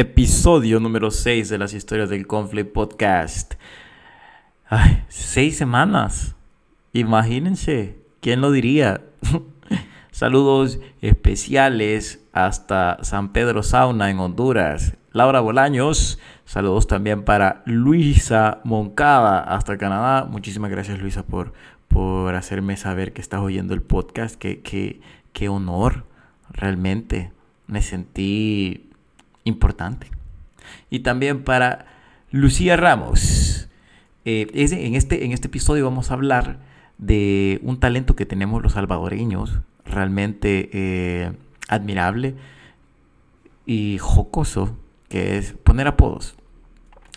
episodio número 6 de las historias del Conflict Podcast. Ay, seis semanas. Imagínense, ¿quién lo diría? Saludos especiales hasta San Pedro Sauna en Honduras. Laura Bolaños, saludos también para Luisa Moncada hasta Canadá. Muchísimas gracias Luisa por, por hacerme saber que estás oyendo el podcast. Qué, qué, qué honor, realmente. Me sentí importante. Y también para Lucía Ramos. Eh, en, este, en este episodio vamos a hablar de un talento que tenemos los salvadoreños, realmente eh, admirable y jocoso, que es poner apodos.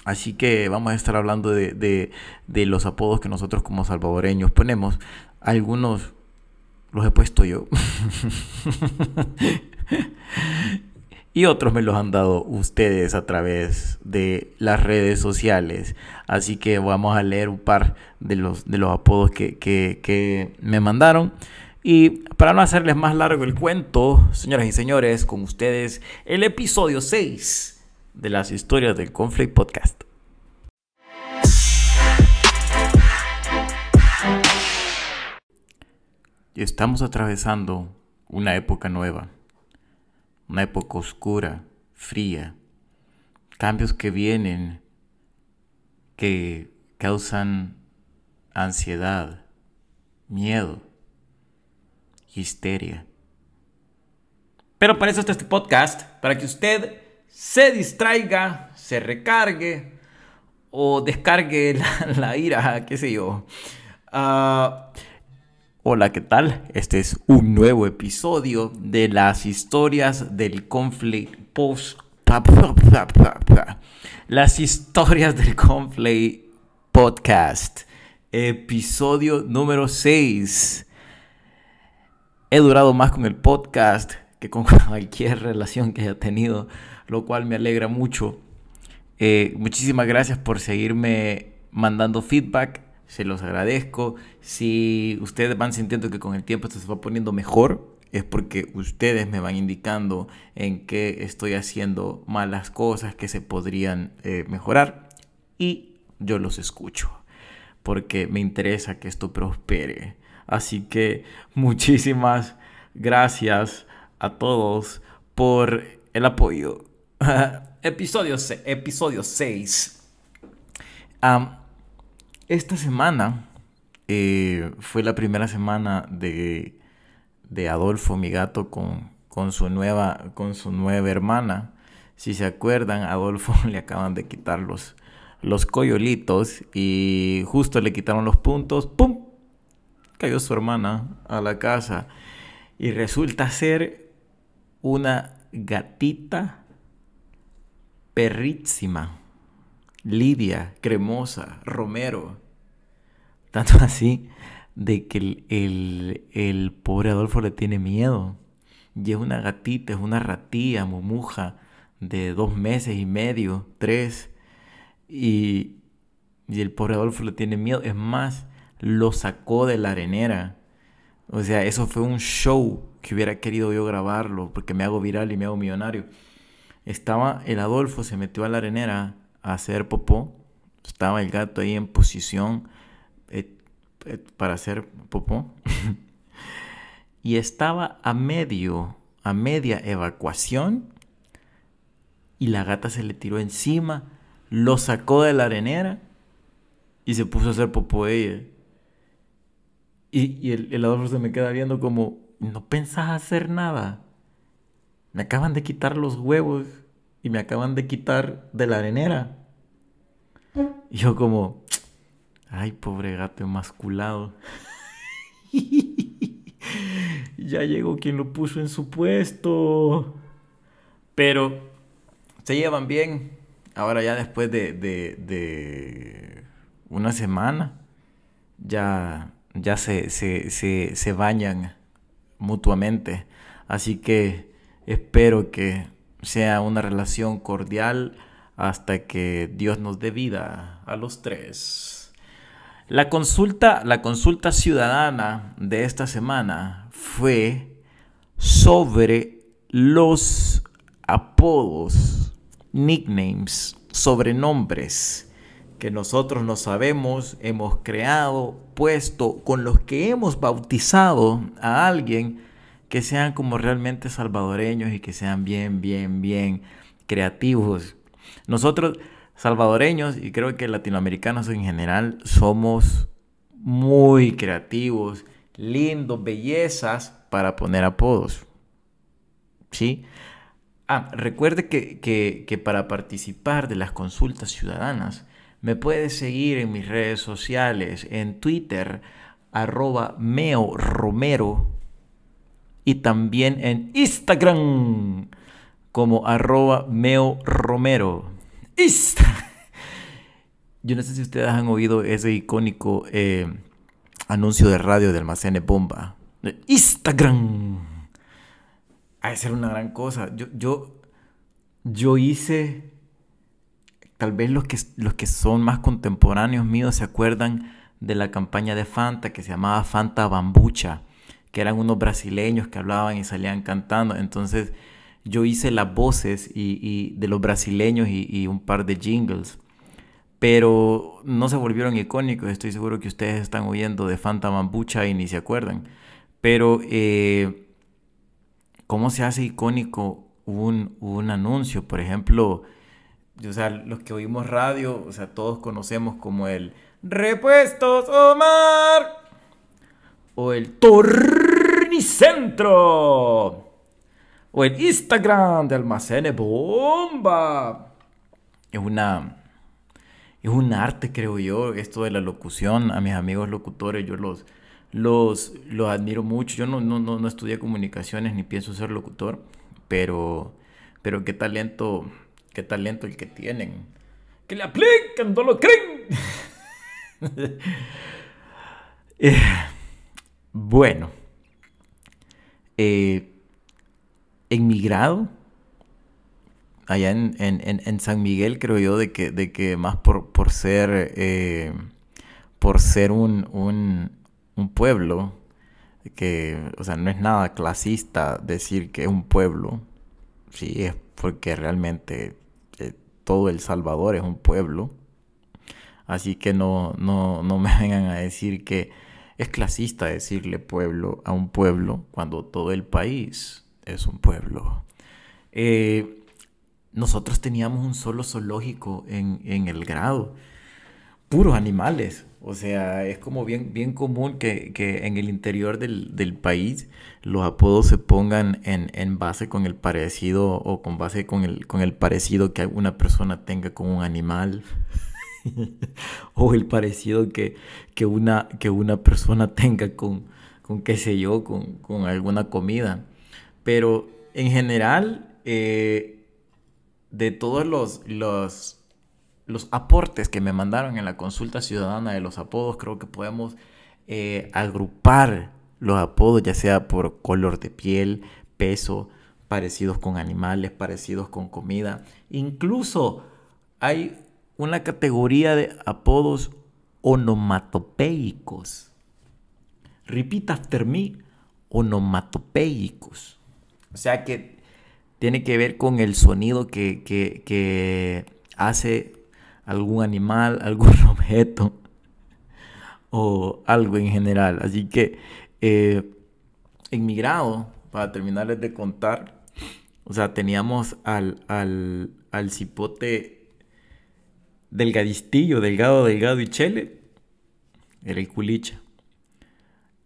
Así que vamos a estar hablando de, de, de los apodos que nosotros como salvadoreños ponemos. Algunos los he puesto yo. y otros me los han dado ustedes a través de las redes sociales. Así que vamos a leer un par de los, de los apodos que, que, me mandaron. Y para no hacerles más largo el cuento, señoras y señores, con ustedes el episodio 6 de las historias del Conflict Podcast. Estamos atravesando una época nueva una época oscura, fría, cambios que vienen, que causan ansiedad, miedo, histeria. Pero para eso está este podcast, para que usted se distraiga, se recargue o descargue la, ira, qué sé yo. Uh, Hola, ¿qué tal? Este es un nuevo episodio de las historias del conflict post. Las historias del conflict podcast. Episodio número 6. He durado más con el podcast que con cualquier relación que haya tenido, lo cual me alegra mucho. Eh, muchísimas gracias por seguirme mandando feedback se los agradezco. Si ustedes van sintiendo que con el tiempo esto se va poniendo mejor, es porque ustedes me van indicando en qué estoy haciendo malas cosas que se podrían eh, mejorar y yo los escucho porque me interesa que esto prospere. Así que muchísimas gracias a todos por el apoyo. episodio, episodio 6. Esta semana eh, fue la primera semana de, de Adolfo, mi gato, con, con, su nueva, con su nueva hermana. Si se acuerdan, Adolfo le acaban de quitar los, los coyolitos y justo le quitaron los puntos. ¡Pum! Cayó su hermana a la casa y resulta ser una gatita perrísima. Lidia, Cremosa, Romero. Tanto así de que el, pobre Adolfo le tiene miedo. Y es una gatita, es una ratilla, mumuja, de dos meses y medio, tres. Y, y el pobre Adolfo le tiene miedo. Es más, lo sacó de la arenera. O sea, eso fue un show que hubiera querido yo grabarlo porque me hago viral y me hago millonario. Estaba el Adolfo, se metió a la arenera hacer popó. Estaba el gato ahí en posición para hacer popó. y estaba a medio, a media evacuación. Y la gata se le tiró encima, lo sacó de la arenera y se puso a hacer popó ella. Y, el, el se me queda viendo como, no pensás hacer nada. Me acaban de quitar los huevos y me acaban de quitar de la arenera. Y yo como, ay, pobre gato emasculado. ya llegó quien lo puso en su puesto. Pero se llevan bien. Ahora ya después de, de, de una semana, ya, ya se, se, se, se bañan mutuamente. Así que espero que sea una relación cordial hasta que Dios nos dé vida a los tres. La consulta, la consulta ciudadana de esta semana fue sobre los apodos nicknames, sobrenombres que nosotros no sabemos, hemos creado, puesto, con los que hemos bautizado a alguien que sean como realmente salvadoreños y que sean bien, bien, bien creativos. Nosotros, salvadoreños y creo que latinoamericanos en general, somos muy creativos, lindos, bellezas para poner apodos. ¿Sí? Ah, recuerde que, que, para participar de las consultas ciudadanas me puede seguir en mis redes sociales, en Twitter, arroba Meo Romero y también en Instagram como arroba Meo Romero. Yo no sé si ustedes han oído ese icónico eh, anuncio de radio de Almacene Bomba. Instagram. Ha de ser una gran cosa. Yo, yo, yo hice, tal vez los que, los que son más contemporáneos míos se acuerdan de la campaña de Fanta que se llamaba Fanta Bambucha, que eran unos brasileños que hablaban y salían cantando. Entonces yo hice las voces y, de los brasileños y, un par de jingles. Pero no se volvieron icónicos. Estoy seguro que ustedes están oyendo de Fanta Bambucha y ni se acuerdan. Pero eh, cómo se hace icónico un, anuncio. Por ejemplo, o sea, los que oímos radio, o sea, todos conocemos como el Repuestos Omar o el Tornicentro o el Instagram de Almacenes Bomba. Es una es un arte, creo yo, esto de la locución. A mis amigos locutores yo los los, los admiro mucho. Yo no, no, no, estudié comunicaciones ni pienso ser locutor, pero, pero qué talento, qué talento el que tienen. Que le aplican, no lo creen. Eh, bueno, eh, en mi grado, allá en, San Miguel, creo yo, de que, de que más por, ser, eh, por ser un, un un pueblo, que, o sea, no es nada clasista decir que es un pueblo, sí, es porque realmente eh, todo El Salvador es un pueblo. Así que no, no, no me vengan a decir que es clasista decirle pueblo a un pueblo cuando todo el país es un pueblo. Eh, nosotros teníamos un solo zoológico en, en el grado, puros animales. O sea, es como bien, bien común que, en el interior del, país los apodos se pongan en, base con el parecido o con base con el, con el parecido que una persona tenga con un animal. o el parecido que, que, una, que una persona tenga con, con qué sé yo, con, alguna comida. Pero en general, eh, de todos los, los los aportes que me mandaron en la consulta ciudadana de los apodos, creo que podemos eh, agrupar los apodos, ya sea por color de piel, peso, parecidos con animales, parecidos con comida. Incluso hay una categoría de apodos onomatopeicos. Repeat after me, onomatopeicos. O sea que tiene que ver con el sonido que, que, hace algún animal, algún objeto o algo en general. Así que eh, en mi grado, para terminarles de contar, o sea, teníamos al, al, al cipote delgadistillo, delgado, delgado y chele, era el culicha.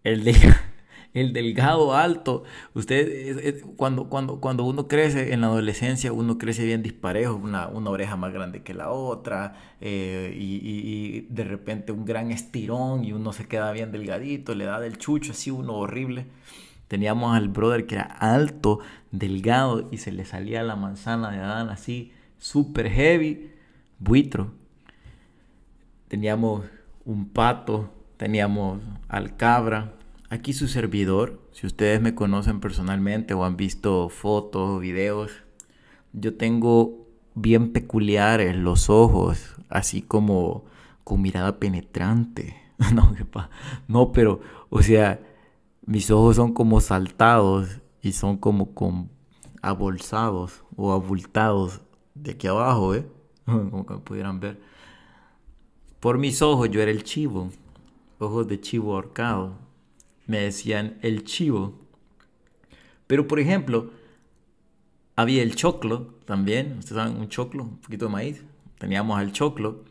El de el delgado, alto. Usted, cuando, cuando, cuando uno crece en la adolescencia, uno crece bien disparejo, una, una oreja más grande que la otra, eh, y, de repente un gran estirón y uno se queda bien delgadito, le da del chucho, así uno horrible. Teníamos al brother que era alto, delgado, y se le salía la manzana de Adán así, super heavy, buitro. Teníamos un pato, teníamos al cabra, Aquí su servidor, si ustedes me conocen personalmente o han visto fotos, videos, yo tengo bien peculiares los ojos, así como con mirada penetrante. no, no, pero, o sea, mis ojos son como saltados y son como con abolsados o abultados de aquí abajo, ¿eh? Como que pudieran ver. Por mis ojos yo era el chivo, ojos de chivo ahorcado. Me decían el chivo. Pero por ejemplo, había el choclo también, ustedes saben, un choclo, un poquito de maíz. Teníamos al choclo.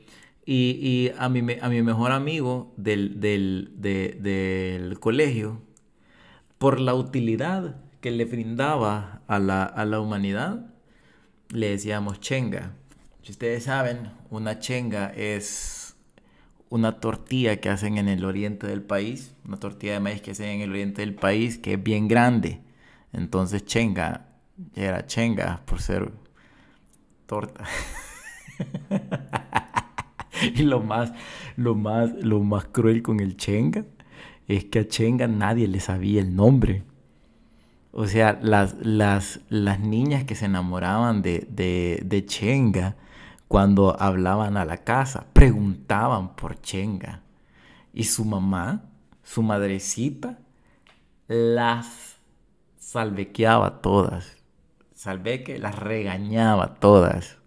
Y, a, mi, a mi mejor amigo del, del, colegio, por la utilidad que le brindaba a la, a la humanidad, le decíamos chenga. Si ustedes saben, una chenga es una tortilla que hacen en el oriente del país, una tortilla de maíz que hacen en el oriente del país que es bien grande. Entonces chenga era chenga por ser torta. y lo más, lo más, lo más cruel con el chenga es que a chenga nadie le sabía el nombre. O sea, las, las, las niñas que se enamoraban de, de, Chenga, cuando hablaban a la casa, preguntaban por Chenga. Y su mamá, su madrecita, las salvequeaba todas. Salveque las regañaba todas.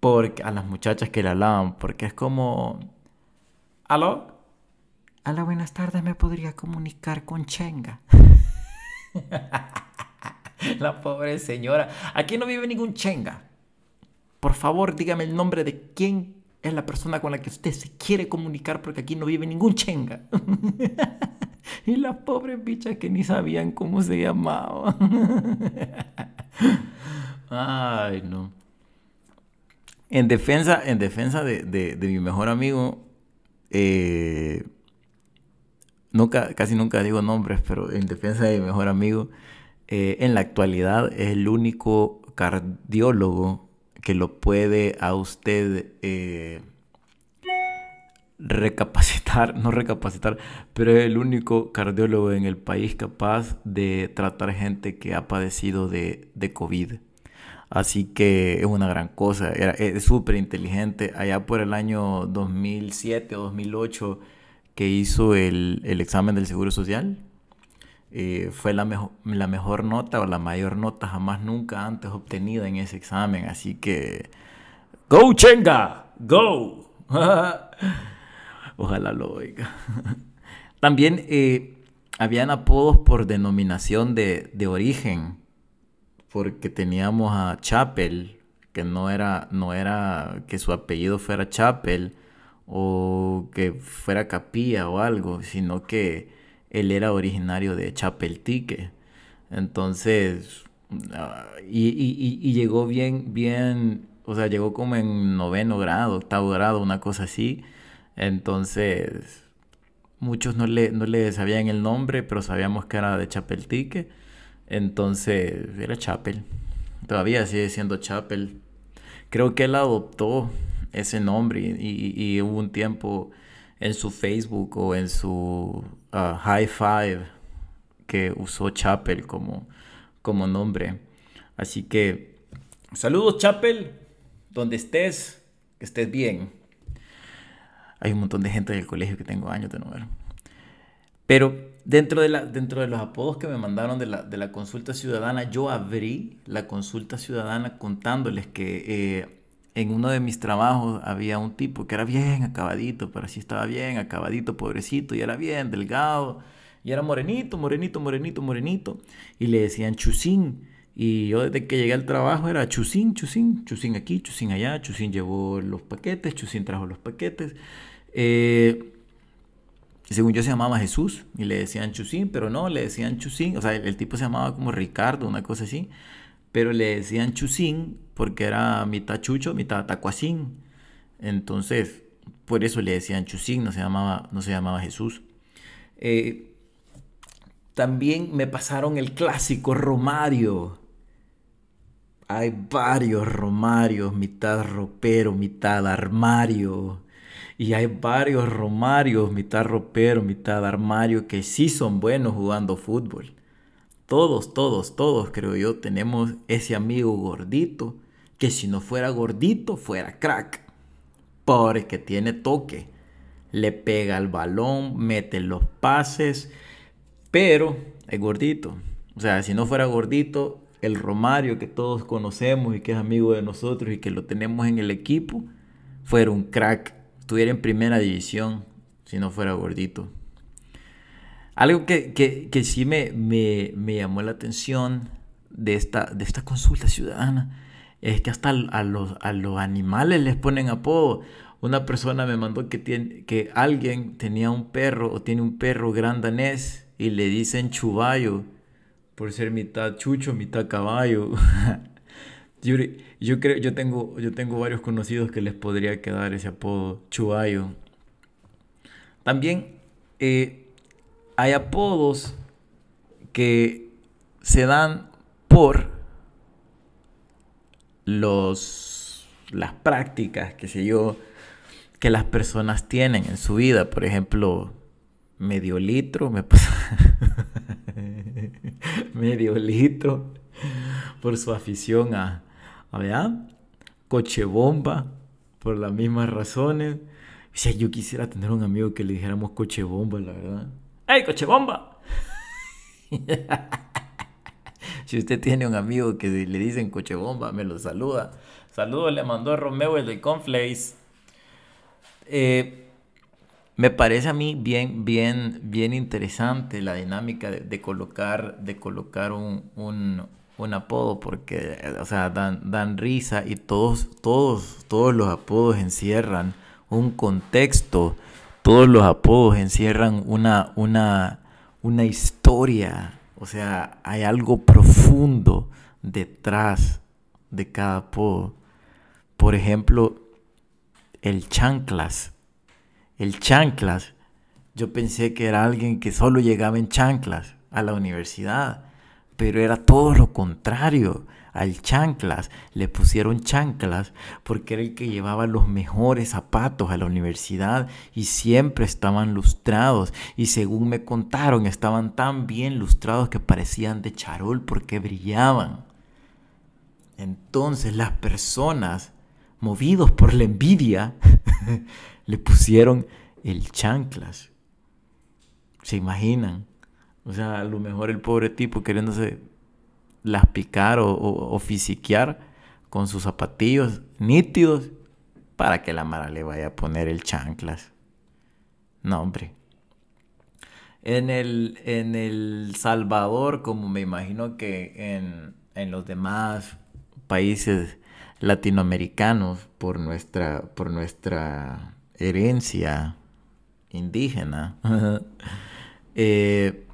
Porque, a las muchachas que le hablaban, porque es como... ¿Aló? Hola, buenas tardes, ¿me podría comunicar con Chenga? La pobre señora. Aquí no vive ningún chenga. Por favor, dígame el nombre de quién es la persona con la que usted se quiere comunicar porque aquí no vive ningún chenga. y las pobres bichas que ni sabían cómo se llamaba. Ay, no. En defensa, en defensa de, mi mejor amigo, eh, nunca, casi nunca digo nombres, pero en defensa de mi mejor amigo, eh, en la actualidad es el único cardiólogo que lo puede a usted eh, recapacitar, no recapacitar, pero es el único cardiólogo en el país capaz de tratar gente que ha padecido de, de COVID. Así que es una gran cosa, es súper inteligente. Allá por el año 2007 o 2008 que hizo el, examen del Seguro Social. Eh, fue la, mejor la mejor nota o la mayor nota jamás nunca antes obtenida en ese examen. Así que... ¡Go, Chenga! ¡Go! Ojalá lo oiga. También eh, habían apodos por denominación de, de, origen. Porque teníamos a Chapel, que no era, no era que su apellido fuera Chapel o que fuera capilla o algo, sino que él era originario de Chapeltique. Entonces, ah, y, llegó bien, bien, o sea, llegó como en noveno grado, octavo grado, una cosa así. Entonces, muchos no le, no le sabían el nombre, pero sabíamos que era de Chapeltique. Entonces, era Chapel. Todavía sigue siendo Chapel. Creo que él adoptó ese nombre y, hubo un tiempo en su Facebook o en su uh, High Five que usó Chapel como, como nombre. Así que saludos Chapel, donde estés, que estés bien. Hay un montón de gente del colegio que tengo años de no ver. Pero dentro de, la, dentro de los apodos que me mandaron de la, de la consulta ciudadana, yo abrí la consulta ciudadana contándoles que eh, en uno de mis trabajos había un tipo que era bien acabadito, pero sí estaba bien acabadito, pobrecito, y era bien delgado, y era morenito, morenito, morenito, morenito, y le decían chusín. Y yo desde que llegué al trabajo era chusín, chusín, chusín aquí, chusín allá, chusín llevó los paquetes, chusín trajo los paquetes. Eh, según yo se llamaba Jesús y le decían chusín, pero no, le decían chusín, o sea, el, el tipo se llamaba como Ricardo, una cosa así, pero le decían chusín porque era mitad chucho, mitad tacuacín. Entonces, por eso le decían Chusín, no se llamaba, no se llamaba Jesús. Eh, también me pasaron el clásico Romario. Hay varios Romarios, mitad ropero, mitad armario. Y hay varios Romarios, mitad ropero, mitad armario, que sí son buenos jugando fútbol. Todos, todos, todos, creo yo, tenemos ese amigo gordito que si no fuera gordito, fuera crack. Porque tiene toque. Le pega al balón, mete los pases, pero es gordito. O sea, si no fuera gordito, el Romario que todos conocemos y que es amigo de nosotros y que lo tenemos en el equipo, fuera un crack, estuviera en primera división si no fuera gordito. Algo que, que, sí me, me, me, llamó la atención de esta, de esta consulta ciudadana es que hasta a los, a los animales les ponen apodo. Una persona me mandó que, tiene, que alguien tenía un perro o tiene un perro gran danés y le dicen chubayo por ser mitad chucho, mitad caballo. yo, yo, creo, yo, tengo, yo tengo varios conocidos que les podría quedar ese apodo, chubayo. También eh, hay apodos que se dan por los, las prácticas, que yo, que las personas tienen en su vida. Por ejemplo, medio litro, me medio litro por su afición a, a coche bomba, por las mismas razones. O sea, yo quisiera tener un amigo que le dijéramos coche bomba, la verdad. ¡Ey, coche bomba! si usted tiene un amigo que le dicen coche bomba, me lo saluda. Saludos le mandó a Romeo el de Conflace. Eh, me parece a mí bien, bien, bien interesante la dinámica de, colocar, de colocar un, un, apodo, porque, o sea, dan, dan risa y todos, todos, todos los apodos encierran un contexto, todos los apodos encierran una, una, una historia, o sea, hay algo profundo detrás de cada apodo. Por ejemplo, el chanclas el chanclas, yo pensé que era alguien que solo llegaba en chanclas a la universidad, pero era todo lo contrario. Al chanclas le pusieron chanclas porque era el que llevaba los mejores zapatos a la universidad y siempre estaban lustrados y según me contaron estaban tan bien lustrados que parecían de charol porque brillaban. Entonces las personas, movidos por la envidia, le pusieron el chanclas. ¿Se imaginan? O sea, a lo mejor el pobre tipo queriéndose las picar o, o, fisiquear con sus zapatillos nítidos para que la Mara le vaya a poner el chanclas. No, hombre. En el, en el Salvador, como me imagino que en, en los demás países latinoamericanos, por nuestra, por nuestra herencia indígena, eh,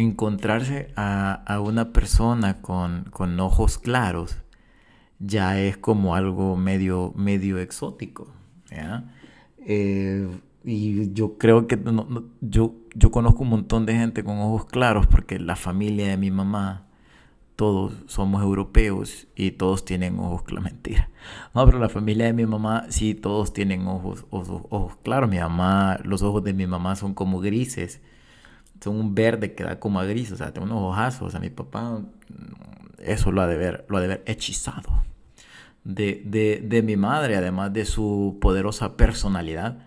encontrarse a, una persona con, ojos claros ya es como algo medio, exótico. Eh, y yo creo que yo, conozco un montón de gente con ojos claros porque la familia de mi mamá todos somos europeos y todos tienen ojos claros. Mentira. No, pero la familia de mi mamá, sí, todos tienen ojos, ojos, claros. Mi mamá, los ojos de mi mamá son como grises. Son un verde que da como a gris. O sea, tiene unos ojazos. a mi papá, eso lo ha de ver, lo ha de ver hechizado. De, de, de mi madre, además de su poderosa personalidad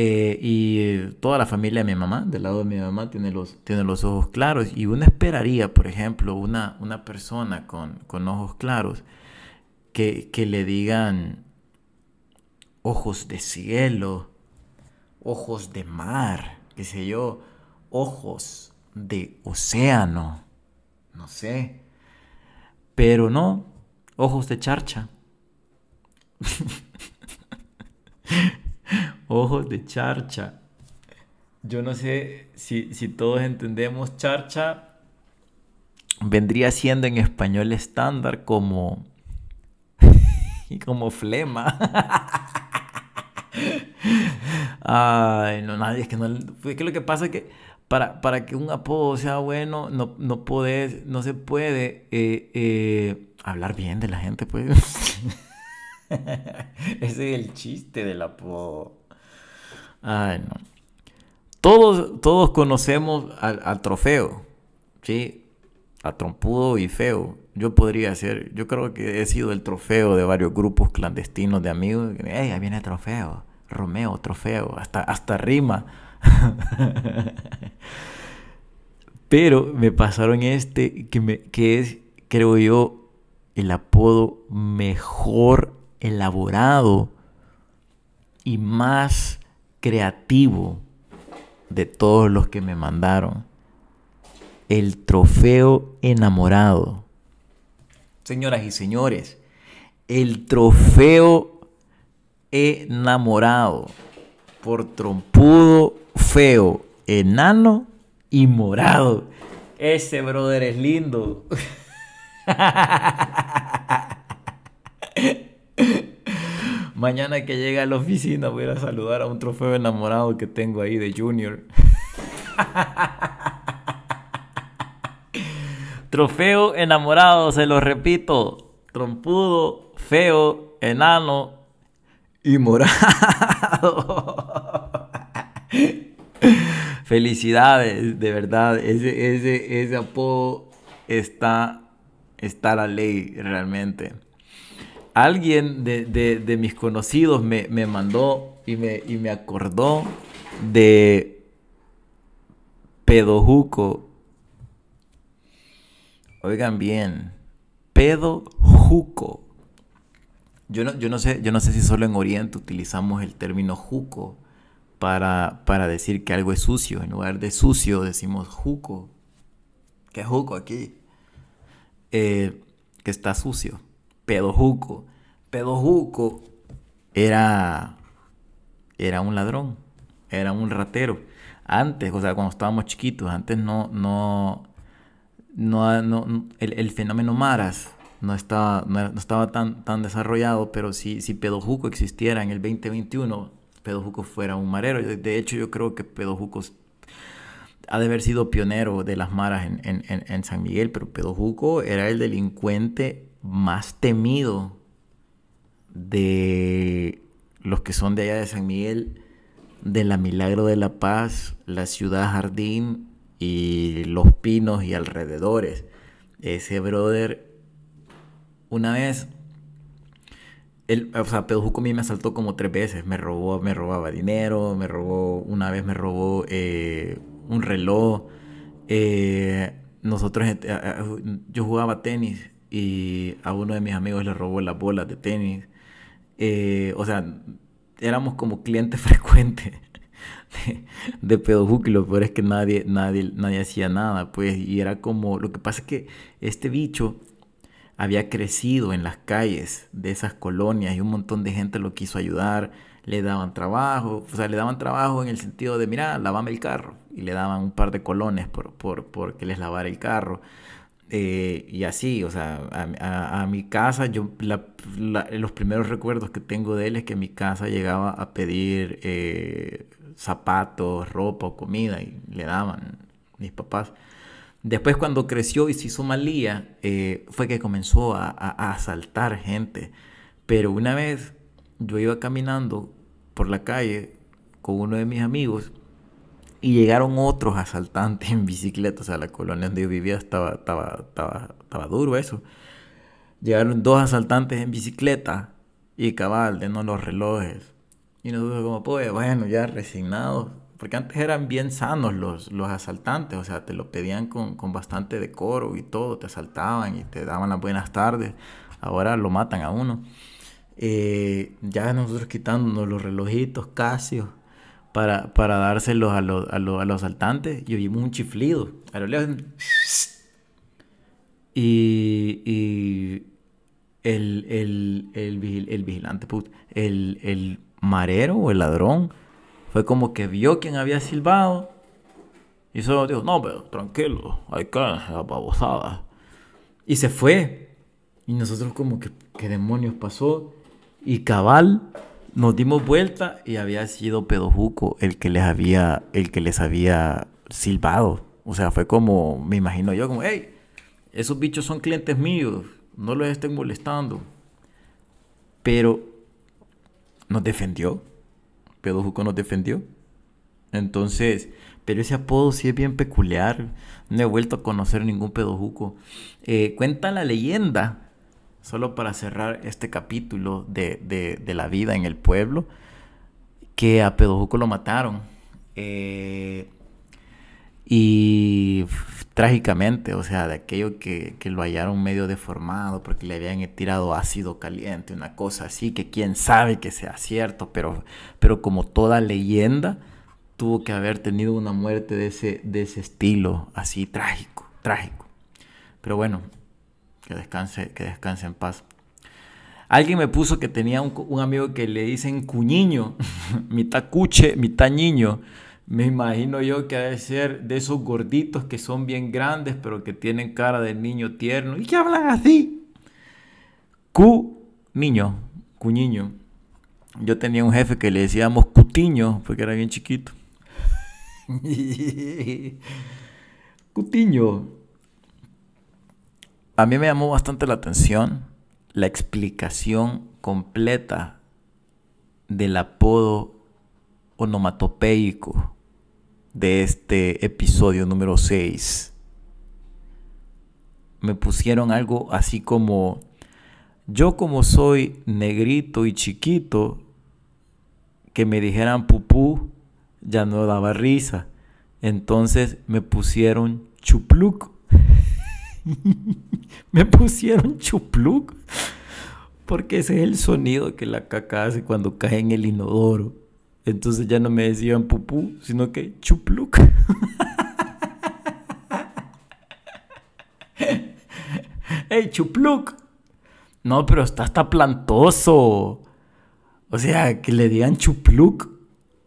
eh, y toda la familia de mi mamá, del lado de mi mamá, tiene los, tiene los ojos claros. Y uno esperaría, por ejemplo, una, una persona con, ojos claros que, que le digan ojos de cielo, ojos de mar, qué sé yo, ojos de océano, no sé. Pero no, ojos de charcha. Ojos de charcha. Yo no sé si, todos entendemos charcha. Vendría siendo en español estándar como. como flema. Ay, no, nadie, es que no. Es que lo que pasa es que para, para que un apodo sea bueno, no, no, no se puede eh, eh, hablar bien de la gente, pues. Ese es el chiste del apodo. Ay, no. Todos, todos conocemos al, trofeo, ¿sí? A trompudo y feo. Yo podría ser, yo creo que he sido el trofeo de varios grupos clandestinos de amigos. ¡Ey, ahí viene trofeo! Romeo, trofeo, hasta, hasta rima. Pero me pasaron este que, me, que es creo yo, el apodo mejor elaborado y más creativo de todos los que me mandaron. El trofeo enamorado. Señoras y señores, el trofeo enamorado por trompudo, feo, enano y morado. Ese brother es lindo. Mañana que llegue a la oficina voy a, saludar a un trofeo enamorado que tengo ahí de Junior. trofeo enamorado, se lo repito. Trompudo, feo, enano y morado. Felicidades, de verdad. Ese, apodo está, está la ley realmente. Alguien de, mis conocidos me, mandó y me, y me acordó de Pedojuco. Oigan bien, Pedojuco. Yo no, yo, no sé, yo no sé si solo en Oriente utilizamos el término juco para, para decir que algo es sucio. En lugar de sucio decimos juco. ¿Qué juco aquí? Eh, que está sucio. Pedojuco. Pedojuco era, era un ladrón, era un ratero. Antes, o sea, cuando estábamos chiquitos, antes no, no, no, el, fenómeno Maras no estaba, no, estaba tan, tan desarrollado, pero si, si Pedojuco existiera en el 2021, Pedojuco fuera un marero. De hecho, yo creo que Pedojuco ha de haber sido pionero de las maras en, en San Miguel, pero Pedojuco era el delincuente más temido de los que son de allá de San Miguel, de la Milagro de la Paz, la ciudad jardín y los pinos y alrededores. Ese brother, una vez, él, o sea, a mí me asaltó como tres veces. Me robó, me robaba dinero, me robó, una vez me robó eh, un reloj. Eh, nosotros, eh, yo jugaba tenis y a uno de mis amigos le robó las bolas de tenis. O sea, éramos como clientes frecuentes de, de Pedojuco y lo peor es que nadie, nadie, nadie hacía nada, pues, y era como, lo que pasa es que este bicho había crecido en las calles de esas colonias y un montón de gente lo quiso ayudar, le daban trabajo, o sea, le daban trabajo en el sentido de, mira, lavame el carro, y le daban un par de colones por, por, por que les lavara el carro. Eh, y así, o sea, a, mi casa, yo los primeros recuerdos que tengo de él es que mi casa llegaba a pedir eh, zapatos, ropa o comida y le daban mis papás. Después cuando creció y se hizo malía, eh, fue que comenzó a, asaltar gente. Pero una vez yo iba caminando por la calle con uno de mis amigos y llegaron otros asaltantes en bicicleta. O sea, la colonia donde yo vivía estaba, estaba, estaba, duro eso. Llegaron dos asaltantes en bicicleta y cabal, de no los relojes. Y nosotros como, pues, bueno, ya resignados. Porque antes eran bien sanos los, los asaltantes. O sea, te lo pedían con, con bastante decoro y todo. Te asaltaban y te daban las buenas tardes. Ahora lo matan a uno. Eh, ya nosotros quitándonos los relojitos, Casio para, para dárselos a los, a, los, a los asaltantes y oímos un chiflido. A lo lejos. Y, y el, el, el, el vigilante, el, el marero o el ladrón, fue como que vio quien había silbado y solo dijo, no, pero tranquilo, hay que babosada. Y se fue. Y nosotros como que, ¿qué demonios pasó? Y cabal, nos dimos vuelta y había sido Pedojuco el que les había, el que les había silbado. O sea, fue como, me imagino yo, como, hey, esos bichos son clientes míos, no los estén molestando. Pero nos defendió. Pedojuco nos defendió. Entonces, pero ese apodo sí es bien peculiar. No he vuelto a conocer ningún Pedojuco. Eh, cuenta la leyenda solo para cerrar este capítulo de, la vida en el pueblo, que a Pedojuco lo mataron. Eh, Y trágicamente, o sea, de aquello que, que, lo hallaron medio deformado porque le habían tirado ácido caliente, una cosa así, que quién sabe que sea cierto, pero, pero como toda leyenda, tuvo que haber tenido una muerte de ese, de ese estilo, así trágico, trágico. Pero bueno, que descanse, que descanse en paz. Alguien me puso que tenía un, un amigo que le dicen cuñiño, mitad cuche, mitad niño. Me imagino yo que debe ser de esos gorditos que son bien grandes, pero que tienen cara de niño tierno y que hablan así. Cu, niño, cuñiño. Yo tenía un jefe que le decíamos cutiño, porque era bien chiquito. cutiño. A mí me llamó bastante la atención la explicación completa del apodo onomatopeico de este episodio número 6. Me pusieron algo así como, yo como soy negrito y chiquito, que me dijeran pupú ya no daba risa. Entonces me pusieron chupluc. me pusieron chupluc porque ese es el sonido que la caca hace cuando cae en el inodoro. Entonces ya no me decían pupú, sino que chupluc. ¡Ey, chupluc! No, pero está hasta plantoso. O sea, que le digan chupluc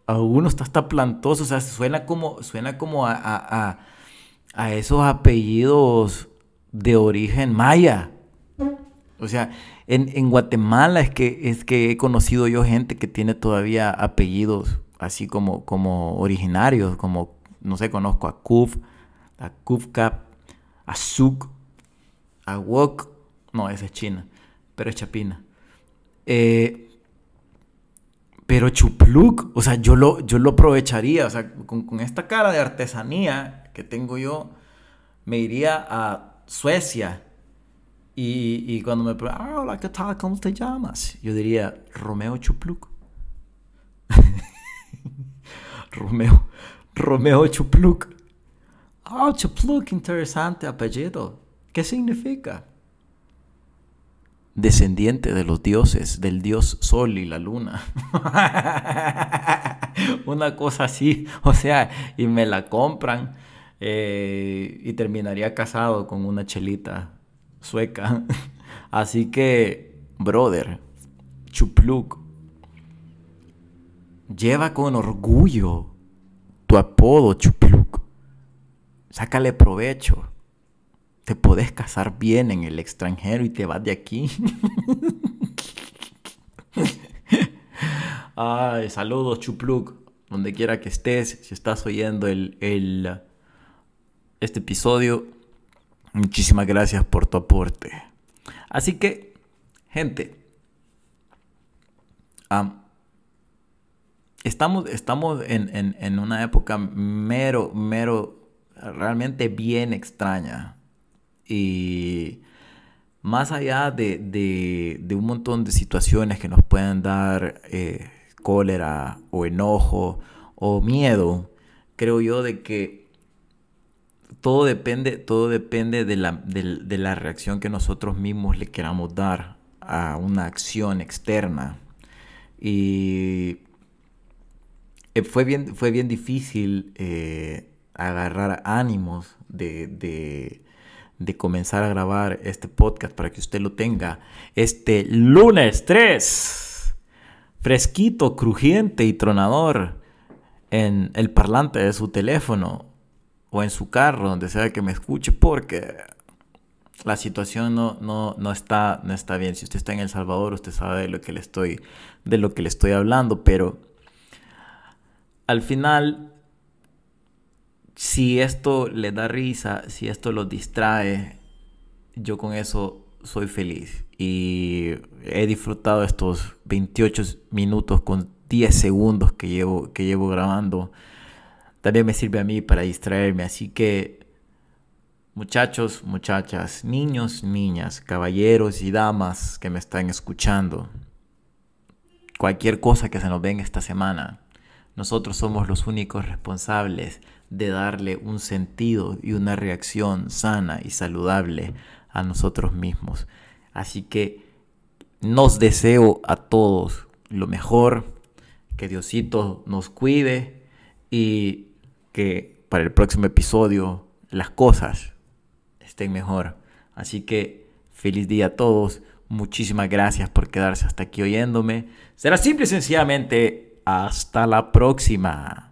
a uno está hasta plantoso. O sea, suena como, suena como a, a, a esos apellidos de origen maya. O sea, en, Guatemala es que, es que he conocido yo gente que tiene todavía apellidos así como, como originarios, como, no sé, conozco a Kuf, a Kufkap, a Suk, a Wok, no, esa es China, pero es Chapina. Eh, pero Chupluk, o sea, yo lo, yo lo aprovecharía, o sea, con, con esta cara de artesanía que tengo yo, me iría a Suecia y, cuando me preguntan, ah, hola, ¿qué tal? ¿Cómo te llamas? Yo diría, Romeo Chupluk. Romeo, Romeo Chupluk. Ah, Chupluk, interesante apellido. ¿Qué significa? Descendiente de los dioses, del dios Sol y la luna. Una cosa así, o sea, y me la compran eh, y terminaría casado con una chelita sueca. Así que, brother, Chupluk, lleva con orgullo tu apodo, Chupluk. Sácale provecho. Te podés casar bien en el extranjero y te vas de aquí. Ay, saludos, Chupluk, donde quiera que estés, si estás oyendo el, el, este episodio Muchísimas gracias por tu aporte. Así que, gente, estamos, estamos en, una época mero, mero, realmente bien extraña. Y más allá de, un montón de situaciones que nos pueden dar eh, cólera o enojo o miedo, creo yo de que todo depende, todo depende de la, de, la reacción que nosotros mismos le queramos dar a una acción externa. Y eh, fue bien, fue bien difícil eh, agarrar ánimos de, de, de, comenzar a grabar este podcast para que usted lo tenga este lunes 3, fresquito, crujiente y tronador en el parlante de su teléfono o en su carro, donde sea que me escuche, porque la situación no, no, está, no está bien. Si usted está en El Salvador, usted sabe de lo que le estoy, de lo que le estoy hablando, pero al final, si esto le da risa, si esto lo distrae, yo con eso soy feliz. Y he disfrutado estos 28 minutos con 10 segundos que llevo, que llevo grabando también me sirve a mí para distraerme. Así que, muchachos, muchachas, niños, niñas, caballeros y damas que me están escuchando, cualquier cosa que se nos venga esta semana, nosotros somos los únicos responsables de darle un sentido y una reacción sana y saludable a nosotros mismos. Así que nos deseo a todos lo mejor, que Diosito nos cuide y que para el próximo episodio las cosas estén mejor. Así que feliz día a todos. Muchísimas gracias por quedarse hasta aquí oyéndome. Será simple y sencillamente hasta la próxima.